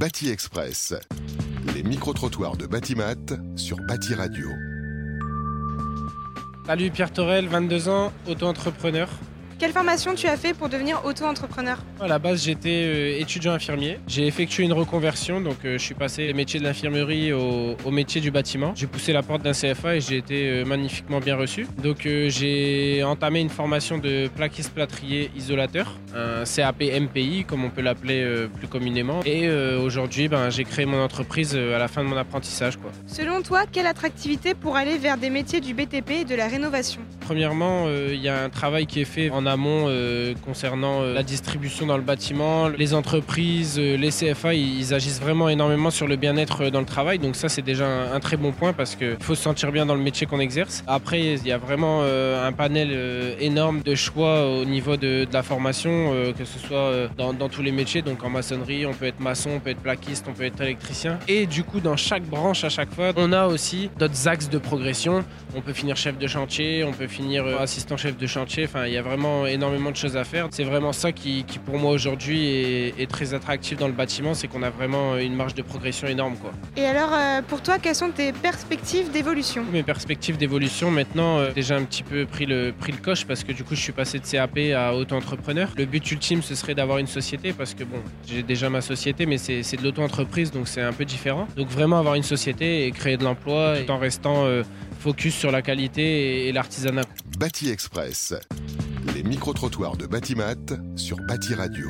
Bâti Express. Les micro-trottoirs de Batimat sur Bâti Radio. Salut Pierre Torel, 22 ans, auto-entrepreneur. Quelle formation tu as fait pour devenir auto-entrepreneur À la base, j'étais euh, étudiant infirmier. J'ai effectué une reconversion, donc euh, je suis passé des métiers de l'infirmerie au, au métier du bâtiment. J'ai poussé la porte d'un CFA et j'ai été euh, magnifiquement bien reçu. Donc j'ai entamé une formation de plaquiste plâtrier isolateur, un CAP MPI comme on peut l'appeler plus communément. Et aujourd'hui, ben, j'ai créé mon entreprise à la fin de mon apprentissage. Quoi. Selon toi, quelle attractivité pour aller vers des métiers du BTP et de la rénovation? Premièrement, euh, il y a un travail qui est fait en amont euh, concernant euh, la distribution dans le bâtiment. Les entreprises, les CFA, ils, agissent vraiment énormément sur le bien-être dans le travail. Donc ça, c'est déjà un, très bon point parce qu'il faut se sentir bien dans le métier qu'on exerce. Après, il y a vraiment un panel énorme de choix au niveau de, la formation, que ce soit dans, dans tous les métiers. Donc en maçonnerie, on peut être maçon, on peut être plaquiste, on peut être électricien. Et du coup, dans chaque branche, à chaque fois, on a aussi d'autres axes de progression. On peut finir chef de chantier, on peut finir euh, assistant chef de chantier. Enfin, il y a vraiment énormément de choses à faire. C'est vraiment ça qui, qui, pour moi aujourd'hui est, est très attractif dans le bâtiment, c'est qu'on a vraiment une marge de progression énorme, quoi. Et alors, euh, pour toi, quelles sont tes perspectives d'évolution? Mes perspectives d'évolution maintenant, euh, déjà un petit peu pris le, pris le coche parce que du coup je suis passé de CAP à auto-entrepreneur. Le but ultime ce serait d'avoir une société parce que bon, j'ai déjà ma société mais c'est c'est de l'auto-entreprise donc c'est un peu différent. Donc vraiment avoir une société et créer de l'emploi tout en restant euh, focus sur la qualité et, l'artisanat. Bâti Express. Les micro-trottoirs de Batimat sur Bâti Radio.